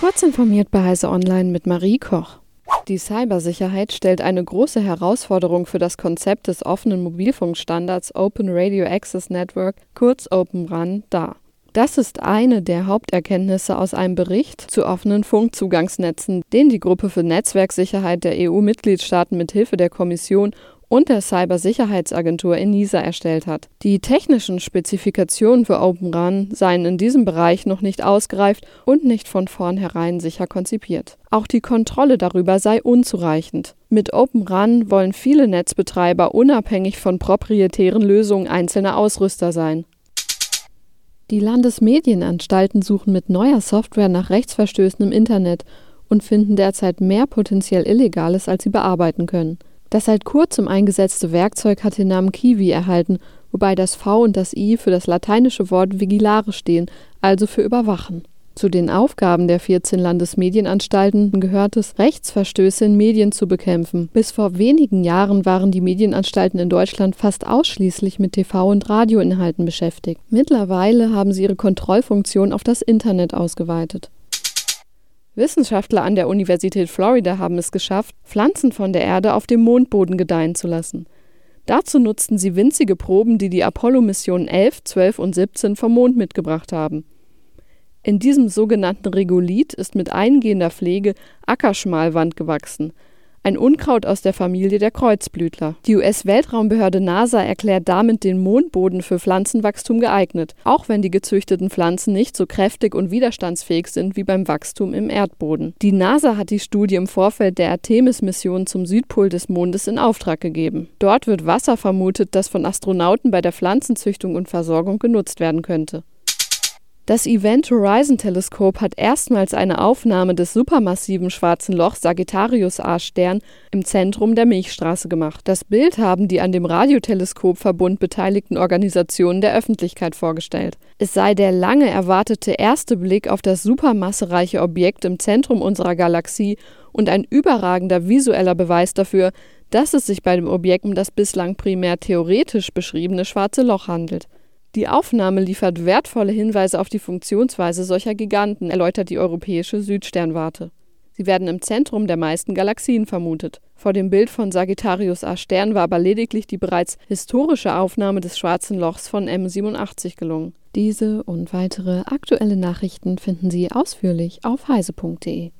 Kurz informiert bei Heise Online mit Marie Koch. Die Cybersicherheit stellt eine große Herausforderung für das Konzept des offenen Mobilfunkstandards Open Radio Access Network, kurz Open RAN, dar. Das ist eine der Haupterkenntnisse aus einem Bericht zu offenen Funkzugangsnetzen, den die Gruppe für Netzwerksicherheit der EU-Mitgliedstaaten mit Hilfe der Kommission und der Cybersicherheitsagentur ENISA erstellt hat. Die technischen Spezifikationen für Open RAN seien in diesem Bereich noch nicht ausgereift und nicht von vornherein sicher konzipiert. Auch die Kontrolle darüber sei unzureichend. Mit Open RAN wollen viele Netzbetreiber unabhängig von proprietären Lösungen einzelne Ausrüster sein. Die Landesmedienanstalten suchen mit neuer Software nach Rechtsverstößen im Internet und finden derzeit mehr potenziell Illegales, als sie bearbeiten können. Das seit kurzem eingesetzte Werkzeug hat den Namen Kiwi erhalten, wobei das V und das I für das lateinische Wort vigilare stehen, also für überwachen. Zu den Aufgaben der 14 Landesmedienanstalten gehört es, Rechtsverstöße in Medien zu bekämpfen. Bis vor wenigen Jahren waren die Medienanstalten in Deutschland fast ausschließlich mit TV- und Radioinhalten beschäftigt. Mittlerweile haben sie ihre Kontrollfunktion auf das Internet ausgeweitet. Wissenschaftler an der Universität Florida haben es geschafft, Pflanzen von der Erde auf dem Mondboden gedeihen zu lassen. Dazu nutzten sie winzige Proben, die die Apollo-Missionen 11, 12 und 17 vom Mond mitgebracht haben. In diesem sogenannten Regolith ist mit eingehender Pflege Ackerschmalwand gewachsen, ein Unkraut aus der Familie der Kreuzblütler. Die US-Weltraumbehörde NASA erklärt damit den Mondboden für Pflanzenwachstum geeignet, auch wenn die gezüchteten Pflanzen nicht so kräftig und widerstandsfähig sind wie beim Wachstum im Erdboden. Die NASA hat die Studie im Vorfeld der Artemis-Mission zum Südpol des Mondes in Auftrag gegeben. Dort wird Wasser vermutet, das von Astronauten bei der Pflanzenzüchtung und Versorgung genutzt werden könnte. Das Event Horizon Teleskop hat erstmals eine Aufnahme des supermassiven Schwarzen Lochs Sagittarius A-Stern im Zentrum der Milchstraße gemacht. Das Bild haben die an dem Radioteleskopverbund beteiligten Organisationen der Öffentlichkeit vorgestellt. Es sei der lange erwartete erste Blick auf das supermassereiche Objekt im Zentrum unserer Galaxie und ein überragender visueller Beweis dafür, dass es sich bei dem Objekt um das bislang primär theoretisch beschriebene Schwarze Loch handelt. Die Aufnahme liefert wertvolle Hinweise auf die Funktionsweise solcher Giganten, erläutert die europäische Südsternwarte. Sie werden im Zentrum der meisten Galaxien vermutet. Vor dem Bild von Sagittarius A Stern war aber lediglich die bereits historische Aufnahme des Schwarzen Lochs von M87 gelungen. Diese und weitere aktuelle Nachrichten finden Sie ausführlich auf heise.de.